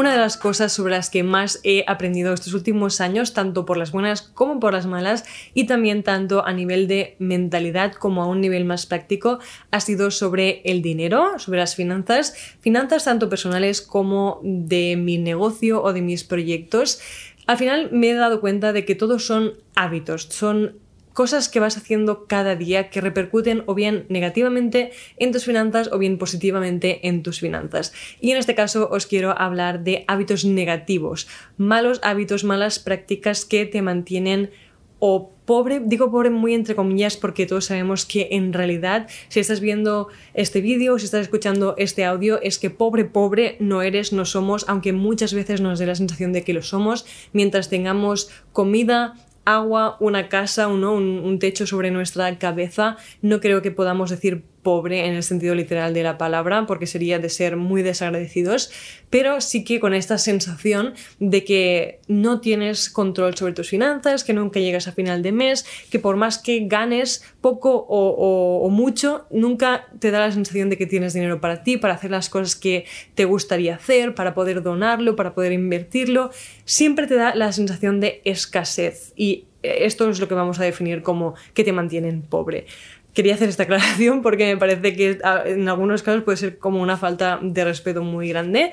Una de las cosas sobre las que más he aprendido estos últimos años, tanto por las buenas como por las malas, y también tanto a nivel de mentalidad como a un nivel más práctico, ha sido sobre el dinero, sobre las finanzas, finanzas tanto personales como de mi negocio o de mis proyectos. Al final me he dado cuenta de que todos son hábitos, son cosas que vas haciendo cada día que repercuten o bien negativamente en tus finanzas o bien positivamente en tus finanzas. Y en este caso os quiero hablar de hábitos negativos, malos hábitos, malas prácticas que te mantienen o pobre, digo pobre muy entre comillas porque todos sabemos que en realidad si estás viendo este vídeo, si estás escuchando este audio, es que pobre, pobre no eres, no somos, aunque muchas veces nos dé la sensación de que lo somos, mientras tengamos comida, agua, una casa, un, un, techo sobre nuestra cabeza, no creo que podamos decir pobre en el sentido literal de la palabra, porque sería de ser muy desagradecidos, pero sí que con esta sensación de que no tienes control sobre tus finanzas, que nunca llegas a final de mes, que por más que ganes poco o, mucho, nunca te da la sensación de que tienes dinero para ti, para hacer las cosas que te gustaría hacer, para poder donarlo, para poder invertirlo, siempre te da la sensación de escasez y esto es lo que vamos a definir como que te mantienen pobre quería hacer esta aclaración porque me parece que en algunos casos puede ser como una falta de respeto muy grande.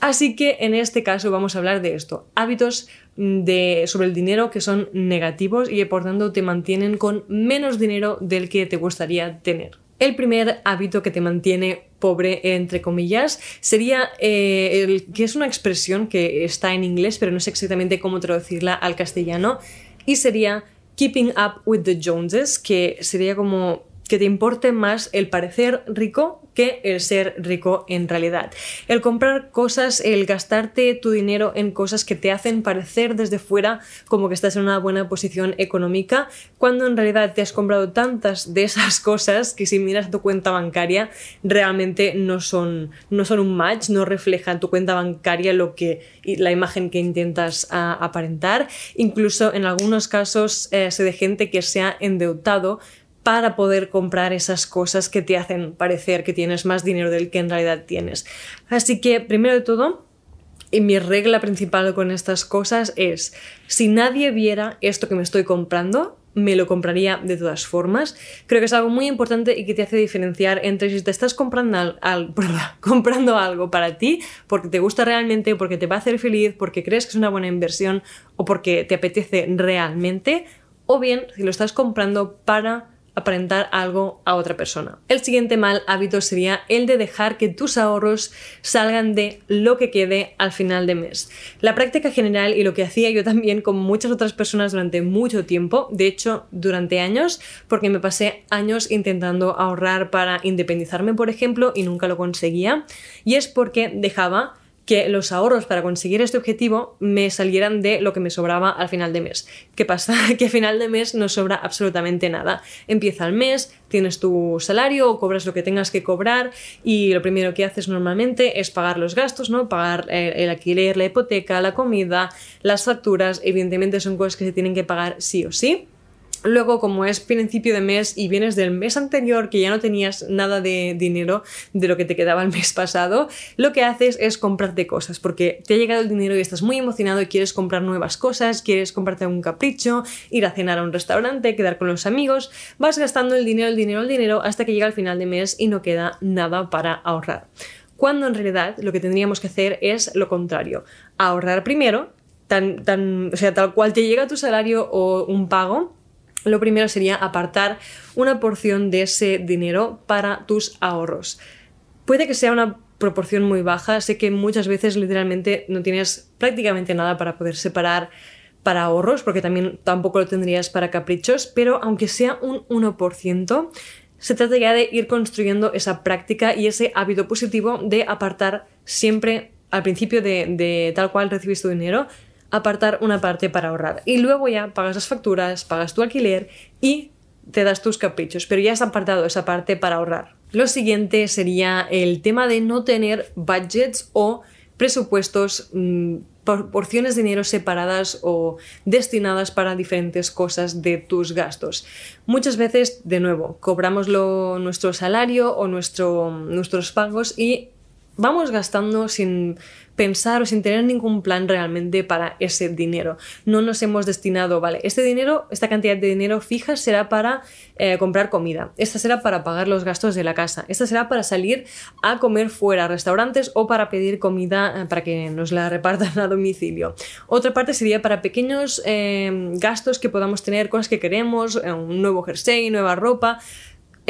Así que en este caso vamos a hablar de esto, hábitos mm, sobre el dinero que son negativos y que por tanto te mantienen con menos dinero del que te gustaría tener. El primer hábito que te mantiene pobre, entre comillas, sería eh, el, que es una expresión que está en inglés, pero no sé exactamente cómo traducirla al castellano, y sería Keeping Up with the Joneses, que sería como que te importe más el parecer rico que el ser rico en realidad. El comprar cosas, el gastarte tu dinero en cosas que te hacen parecer desde fuera como que estás en una buena posición económica, cuando en realidad te has comprado tantas de esas cosas que si miras tu cuenta bancaria realmente no son, no son un match, no reflejan tu cuenta bancaria lo que, la imagen que intentas ah, aparentar. Incluso en algunos casos eh, de gente que se ha endeudado para poder comprar esas cosas que te hacen parecer que tienes más dinero del que en realidad tienes. Así que, primero de todo, y mi regla principal con estas cosas es, si nadie viera esto que me estoy comprando, me lo compraría de todas formas. Creo que es algo muy importante y que te hace diferenciar entre si te estás comprando, comprando algo para ti, porque te gusta realmente, porque te va a hacer feliz, porque crees que es una buena inversión o porque te apetece realmente, o bien si lo estás comprando para aparentar algo a otra persona. El siguiente mal hábito sería el de dejar que tus ahorros salgan de lo que quede al final de mes. La práctica general y lo que hacía yo también con muchas otras personas durante mucho tiempo, de hecho durante años, porque me pasé años intentando ahorrar para independizarme, por ejemplo, y nunca lo conseguía, y es porque dejaba que los ahorros para conseguir este objetivo me salieran de lo que me sobraba al final de mes. ¿Qué pasa? Que al final de mes no sobra absolutamente nada. Empieza el mes, tienes tu salario o cobras lo que tengas que cobrar y lo primero que haces normalmente es pagar los gastos, ¿no? Pagar eh, el alquiler, la hipoteca, la comida, las facturas, evidentemente son cosas que se tienen que pagar sí o sí. Luego, como es principio de mes y vienes del mes anterior que ya no tenías nada de dinero de lo que te quedaba el mes pasado, lo que haces es comprarte cosas porque te ha llegado el dinero y estás muy emocionado y quieres comprar nuevas cosas, quieres comprarte un capricho, ir a cenar a un restaurante, quedar con los amigos, vas gastando el dinero, el dinero, el dinero hasta que llega el final de mes y no queda nada para ahorrar. Cuando en realidad lo que tendríamos que hacer es lo contrario, ahorrar primero, tan, tan, o sea, tal cual te llega tu salario o un pago, lo primero sería apartar una porción de ese dinero para tus ahorros. Puede que sea una proporción muy baja, sé que muchas veces literalmente no tienes prácticamente nada para poder separar para ahorros, porque también tampoco lo tendrías para caprichos, pero aunque sea un 1%, se trata ya de ir construyendo esa práctica y ese hábito positivo de apartar siempre al principio de, de tal cual recibes tu dinero, apartar una parte para ahorrar. Y luego ya pagas las facturas, pagas tu alquiler y te das tus caprichos, pero ya has apartado esa parte para ahorrar. Lo siguiente sería el tema de no tener budgets o presupuestos, mm, porciones de dinero separadas o destinadas para diferentes cosas de tus gastos. Muchas veces, de nuevo, cobramos nuestro salario o nuestro, nuestros pagos y vamos gastando sin pensar o sin tener ningún plan realmente para ese dinero. No nos hemos destinado, vale, este dinero, esta cantidad de dinero fija será para eh, comprar comida, esta será para pagar los gastos de la casa, esta será para salir a comer fuera a restaurantes o para pedir comida eh, para que nos la repartan a domicilio. Otra parte sería para pequeños eh, gastos que podamos tener, cosas que queremos, un nuevo jersey, nueva ropa,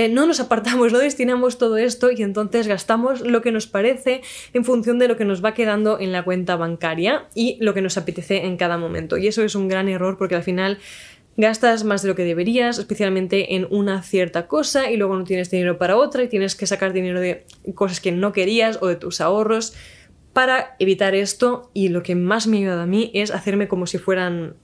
eh, no nos apartamos, no destinamos todo esto y entonces gastamos lo que nos parece en función de lo que nos va quedando en la cuenta bancaria y lo que nos apetece en cada momento. Y eso es un gran error porque al final gastas más de lo que deberías, especialmente en una cierta cosa y luego no tienes dinero para otra y tienes que sacar dinero de cosas que no querías o de tus ahorros. Para evitar esto, y lo que más me ha ayudado a mí es hacerme como si fueran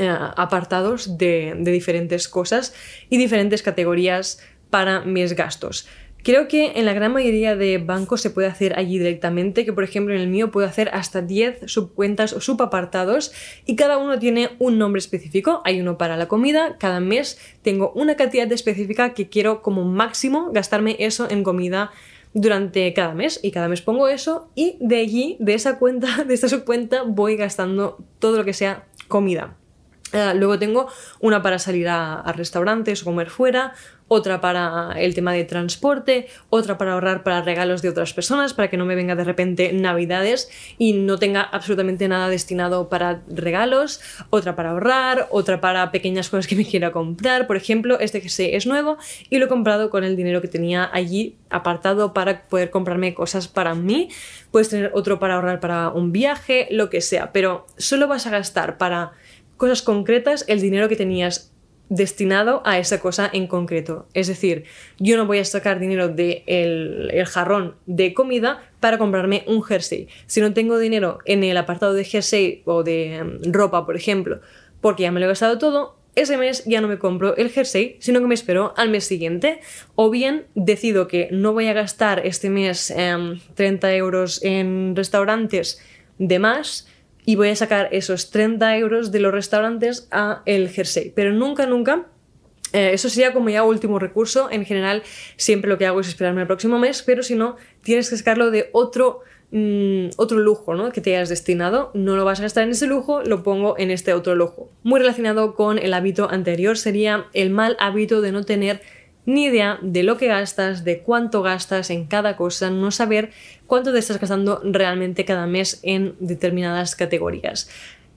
eh, apartados de, de diferentes cosas y diferentes categorías para mis gastos. Creo que en la gran mayoría de bancos se puede hacer allí directamente, que por ejemplo en el mío puedo hacer hasta 10 subcuentas o subapartados y cada uno tiene un nombre específico. Hay uno para la comida, cada mes tengo una cantidad específica que quiero como máximo gastarme eso en comida durante cada mes y cada mes pongo eso y de allí, de esa cuenta, de esta subcuenta, voy gastando todo lo que sea comida. Eh, luego tengo una para salir a, restaurantes o comer fuera, otra para el tema de transporte, otra para ahorrar para regalos de otras personas, para que no me venga de repente navidades y no tenga absolutamente nada destinado para regalos, otra para ahorrar, otra para pequeñas cosas que me quiera comprar. Por ejemplo, este sé es nuevo y lo he comprado con el dinero que tenía allí apartado para poder comprarme cosas para mí. Puedes tener otro para ahorrar para un viaje, lo que sea, pero solo vas a gastar para cosas concretas el dinero que tenías destinado a esa cosa en concreto. Es decir, yo no voy a sacar dinero del de el jarrón de comida para comprarme un jersey. Si no tengo dinero en el apartado de jersey o de em, ropa, por ejemplo, porque ya me lo he gastado todo, ese mes ya no me compro el jersey, sino que me espero al mes siguiente. O bien decido que no voy a gastar este mes 30 em, euros en restaurantes de más y voy a sacar esos 30 euros de los restaurantes a el jersey. Pero nunca, nunca eh, eso sería como ya último recurso. En general, siempre lo que hago es esperarme al próximo mes, pero si no, tienes que sacarlo de otro, mm, otro lujo ¿no? que te hayas destinado. No lo vas a gastar en ese lujo, lo pongo en este otro lujo. Muy relacionado con el hábito anterior sería el mal hábito de no tener ni idea de lo que gastas, de cuánto gastas en cada cosa, no saber cuánto te estás gastando realmente cada mes en determinadas categorías.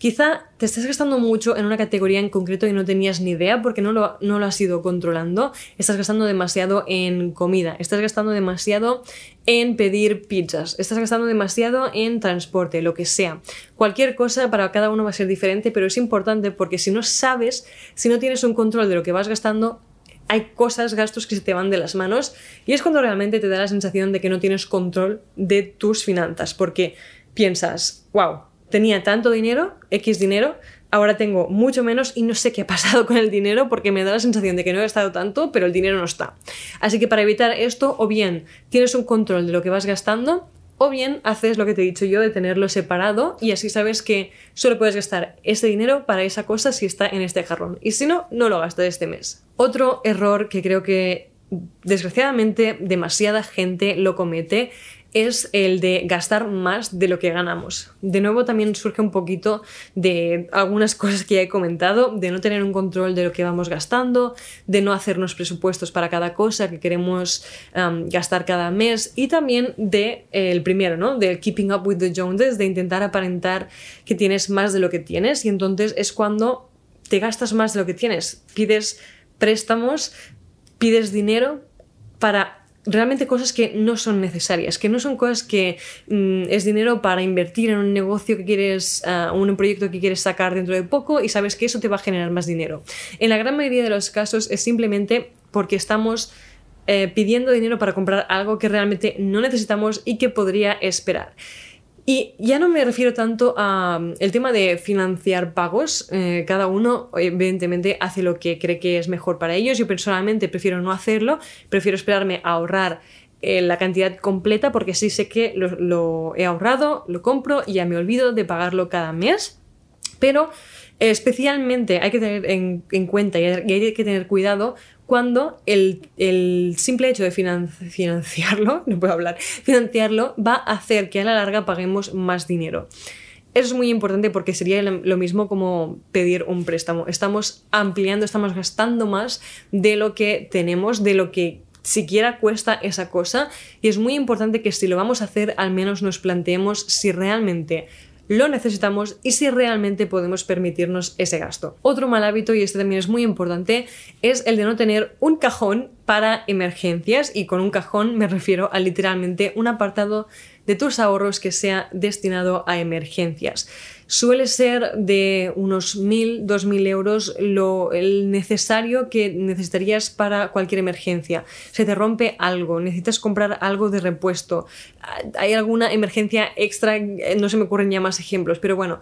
Quizá te estás gastando mucho en una categoría en concreto y no tenías ni idea porque no lo, no lo has ido controlando. Estás gastando demasiado en comida, estás gastando demasiado en pedir pizzas, estás gastando demasiado en transporte, lo que sea. Cualquier cosa para cada uno va a ser diferente, pero es importante porque si no sabes, si no tienes un control de lo que vas gastando, hay cosas, gastos que se te van de las manos y es cuando realmente te da la sensación de que no tienes control de tus finanzas, porque piensas, wow, tenía tanto dinero, X dinero, ahora tengo mucho menos y no sé qué ha pasado con el dinero porque me da la sensación de que no he gastado tanto, pero el dinero no está. Así que para evitar esto, o bien tienes un control de lo que vas gastando, o bien haces lo que te he dicho yo de tenerlo separado y así sabes que solo puedes gastar ese dinero para esa cosa si está en este jarrón. Y si no, no lo gastas este mes. Otro error que creo que desgraciadamente demasiada gente lo comete es el de gastar más de lo que ganamos. De nuevo también surge un poquito de algunas cosas que ya he comentado, de no tener un control de lo que vamos gastando, de no hacernos presupuestos para cada cosa que queremos gastar cada mes y también de eh, el primero, ¿no? De keeping up with the Joneses, de intentar aparentar que tienes más de lo que tienes y entonces es cuando te gastas más de lo que tienes, pides préstamos, pides dinero para realmente cosas que no son necesarias, que no son cosas que mm, es dinero para invertir en un negocio que quieres, uh, un proyecto que quieres sacar dentro de poco y sabes que eso te va a generar más dinero. En la gran mayoría de los casos es simplemente porque estamos eh, pidiendo dinero para comprar algo que realmente no necesitamos y que podría esperar. Y ya no me refiero tanto al mm, tema de financiar pagos. Eh, cada uno, evidentemente, hace lo que cree que es mejor para ellos. Yo personalmente prefiero no hacerlo, prefiero esperarme a ahorrar eh, la cantidad completa porque sí sé que lo, he ahorrado, lo compro y ya me olvido de pagarlo cada mes. Pero especialmente hay que tener en, cuenta y hay que tener cuidado cuando el, simple hecho de financiarlo, no puedo hablar, financiarlo va a hacer que a la larga paguemos más dinero. Eso es muy importante porque sería lo mismo como pedir un préstamo. Estamos ampliando, estamos gastando más de lo que tenemos, de lo que siquiera cuesta esa cosa y es muy importante que si lo vamos a hacer al menos nos planteemos si realmente lo necesitamos y si realmente podemos permitirnos ese gasto. Otro mal hábito, y este también es muy importante, es el de no tener un cajón para emergencias y con un cajón me refiero a literalmente un apartado de tus ahorros que sea destinado a emergencias. Suele ser de unos 1.000, 2.000 euros lo, el necesario que necesitarías para cualquier emergencia. Se te rompe algo, necesitas comprar algo de repuesto, hay alguna emergencia extra, no se me ocurren ya más ejemplos, pero bueno,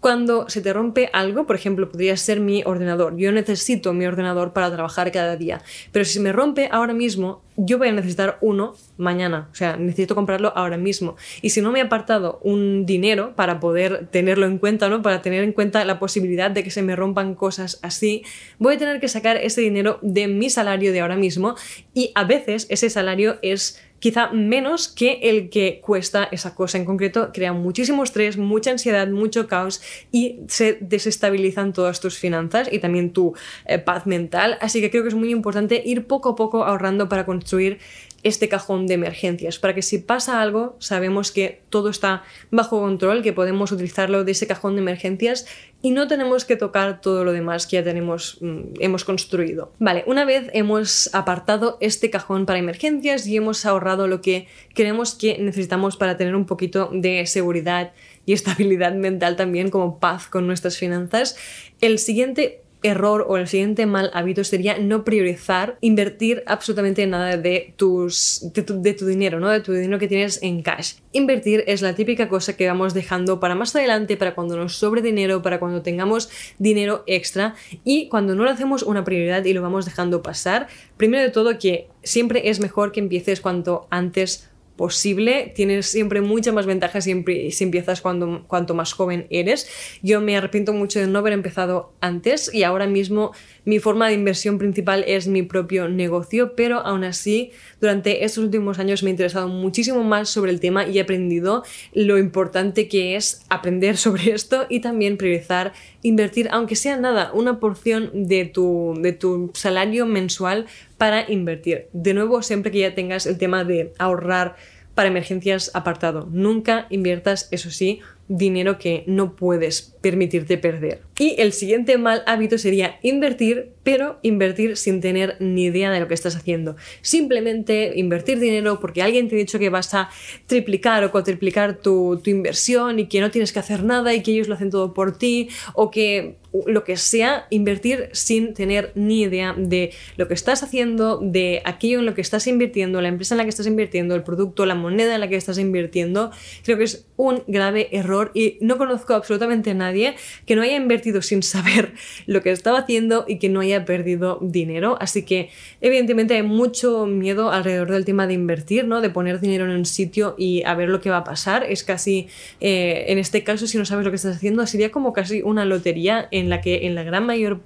cuando se te rompe algo, por ejemplo, podría ser mi ordenador. Yo necesito mi ordenador para trabajar cada día. Pero si se me rompe ahora mismo, yo voy a necesitar uno mañana. O sea, necesito comprarlo ahora mismo. Y si no me he apartado un dinero para poder tenerlo en cuenta, ¿no? Para tener en cuenta la posibilidad de que se me rompan cosas así, voy a tener que sacar ese dinero de mi salario de ahora mismo. Y a veces ese salario es quizá menos que el que cuesta esa cosa en concreto, crea muchísimo estrés, mucha ansiedad, mucho caos y se desestabilizan todas tus finanzas y también tu eh, paz mental. Así que creo que es muy importante ir poco a poco ahorrando para construir este cajón de emergencias, para que si pasa algo sabemos que todo está bajo control, que podemos utilizarlo de ese cajón de emergencias y no tenemos que tocar todo lo demás que ya tenemos, mm, hemos construido. Vale, una vez hemos apartado este cajón para emergencias y hemos ahorrado lo que creemos que necesitamos para tener un poquito de seguridad y estabilidad mental también como paz con nuestras finanzas, el siguiente error o el siguiente mal hábito sería no priorizar invertir absolutamente nada de, tus, de, tu, dinero, ¿no? de tu dinero que tienes en cash. Invertir es la típica cosa que vamos dejando para más adelante, para cuando nos sobre dinero, para cuando tengamos dinero extra y cuando no lo hacemos una prioridad y lo vamos dejando pasar, primero de todo que siempre es mejor que empieces cuanto antes posible. Tienes siempre muchas más ventajas si, si empiezas cuando, cuanto más joven eres. Yo me arrepiento mucho de no haber empezado antes y ahora mismo mi forma de inversión principal es mi propio negocio, pero aún así durante estos últimos años me he interesado muchísimo más sobre el tema y he aprendido lo importante que es aprender sobre esto y también priorizar invertir, aunque sea nada, una porción de tu, de tu salario mensual para invertir. De nuevo, siempre que ya tengas el tema de ahorrar para emergencias apartado. Nunca inviertas, eso sí, dinero que no puedes permitirte perder. Y el siguiente mal hábito sería invertir, pero invertir sin tener ni idea de lo que estás haciendo. Simplemente invertir dinero porque alguien te ha dicho que vas a triplicar o cuatriplicar tu, tu inversión y que no tienes que hacer nada y que ellos lo hacen todo por ti o que lo que sea, invertir sin tener ni idea de lo que estás haciendo, de aquello en lo que estás invirtiendo, la empresa en la que estás invirtiendo, el producto, la moneda en la que estás invirtiendo, creo que es un grave error y no conozco absolutamente a nadie que no haya invertido sin saber lo que estaba haciendo y que no haya perdido dinero. Así que evidentemente hay mucho miedo alrededor del tema de invertir, ¿no? De poner dinero en un sitio y a ver lo que va a pasar. Es casi, eh, en este caso, si no sabes lo que estás haciendo, sería como casi una lotería en la que en la gran mayor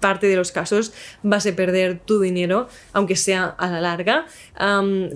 parte de los casos vas a perder tu dinero, aunque sea a la larga.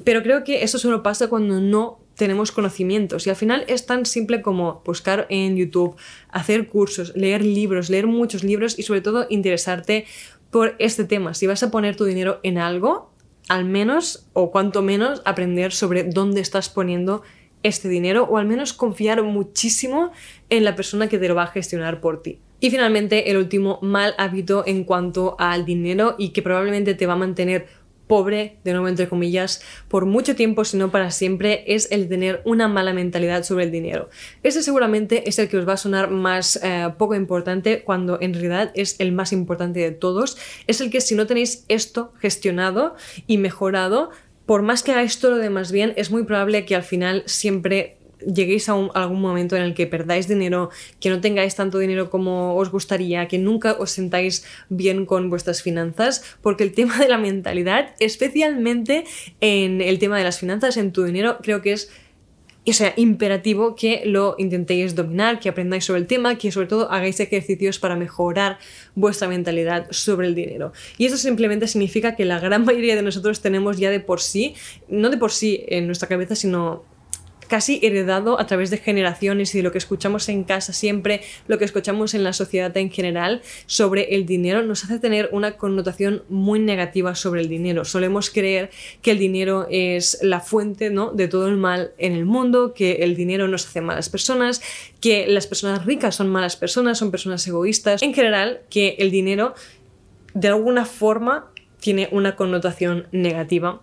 pero creo que eso solo pasa cuando no tenemos conocimientos y al final es tan simple como buscar en YouTube, hacer cursos, leer libros, leer muchos libros y sobre todo interesarte por este tema. Si vas a poner tu dinero en algo, al menos o cuanto menos aprender sobre dónde estás poniendo este dinero o al menos confiar muchísimo en la persona que te lo va a gestionar por ti. Y finalmente, el último mal hábito en cuanto al dinero y que probablemente te va a mantener pobre, de nuevo entre comillas, por mucho tiempo, si no para siempre, es el tener una mala mentalidad sobre el dinero. Ese seguramente es el que os va a sonar más eh, poco importante cuando en realidad es el más importante de todos. Es el que si no tenéis esto gestionado y mejorado, por más que hagáis todo lo demás bien, es muy probable que al final siempre lleguéis a, algún momento en el que perdáis dinero, que no tengáis tanto dinero como os gustaría, que nunca os sentáis bien con vuestras finanzas, porque el tema de la mentalidad, especialmente en el tema de las finanzas, en tu dinero, creo que es o sea, imperativo que lo intentéis dominar, que aprendáis sobre el tema, que sobre todo hagáis ejercicios para mejorar vuestra mentalidad sobre el dinero. Y eso simplemente significa que la gran mayoría de nosotros tenemos ya de por sí, no de por sí en nuestra cabeza, sino casi heredado a través de generaciones y de lo que escuchamos en casa siempre, lo que escuchamos en la sociedad en general sobre el dinero, nos hace tener una connotación muy negativa sobre el dinero. Solemos creer que el dinero es la fuente ¿no? de todo el mal en el mundo, que el dinero nos hace malas personas, que las personas ricas son malas personas, son personas egoístas. En general, que el dinero de alguna forma tiene una connotación negativa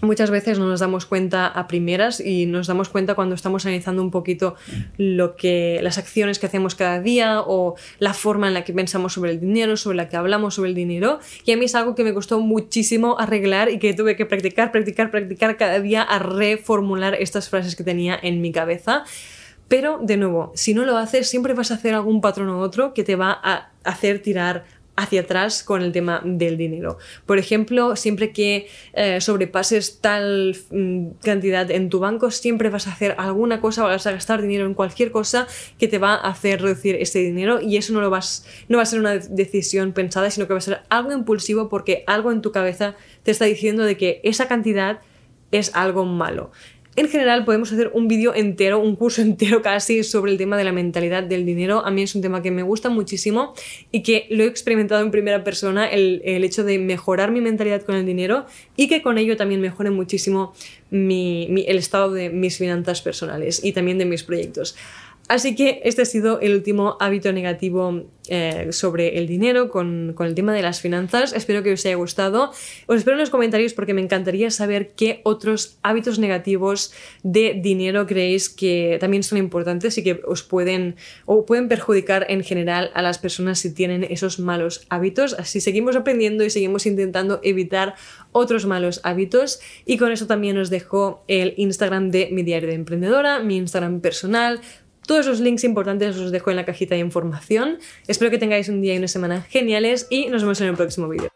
muchas veces no nos damos cuenta a primeras y nos damos cuenta cuando estamos analizando un poquito lo que las acciones que hacemos cada día o la forma en la que pensamos sobre el dinero, sobre la que hablamos sobre el dinero y a mí es algo que me costó muchísimo arreglar y que tuve que practicar, practicar, practicar cada día a reformular estas frases que tenía en mi cabeza. Pero, de nuevo, si no lo haces, siempre vas a hacer algún patrón u otro que te va a hacer tirar hacia atrás con el tema del dinero. Por ejemplo, siempre que eh, sobrepases tal mm, cantidad en tu banco, siempre vas a hacer alguna cosa, vas a gastar dinero en cualquier cosa que te va a hacer reducir ese dinero y eso no, lo vas, no va a ser una decisión pensada, sino que va a ser algo impulsivo porque algo en tu cabeza te está diciendo de que esa cantidad es algo malo. En general podemos hacer un vídeo entero, un curso entero casi sobre el tema de la mentalidad del dinero. A mí es un tema que me gusta muchísimo y que lo he experimentado en primera persona, el, hecho de mejorar mi mentalidad con el dinero y que con ello también mejore muchísimo el estado de mis finanzas personales y también de mis proyectos. Así que este ha sido el último hábito negativo eh, sobre el dinero con, el tema de las finanzas. Espero que os haya gustado. Os espero en los comentarios porque me encantaría saber qué otros hábitos negativos de dinero creéis que también son importantes y que os pueden o pueden perjudicar en general a las personas si tienen esos malos hábitos. Así seguimos aprendiendo y seguimos intentando evitar otros malos hábitos. Y con eso también os dejo el Instagram de mi diario de emprendedora, mi Instagram personal todos los links importantes os dejo en la cajita de información. Espero que tengáis un día y una semana geniales y nos vemos en el próximo vídeo.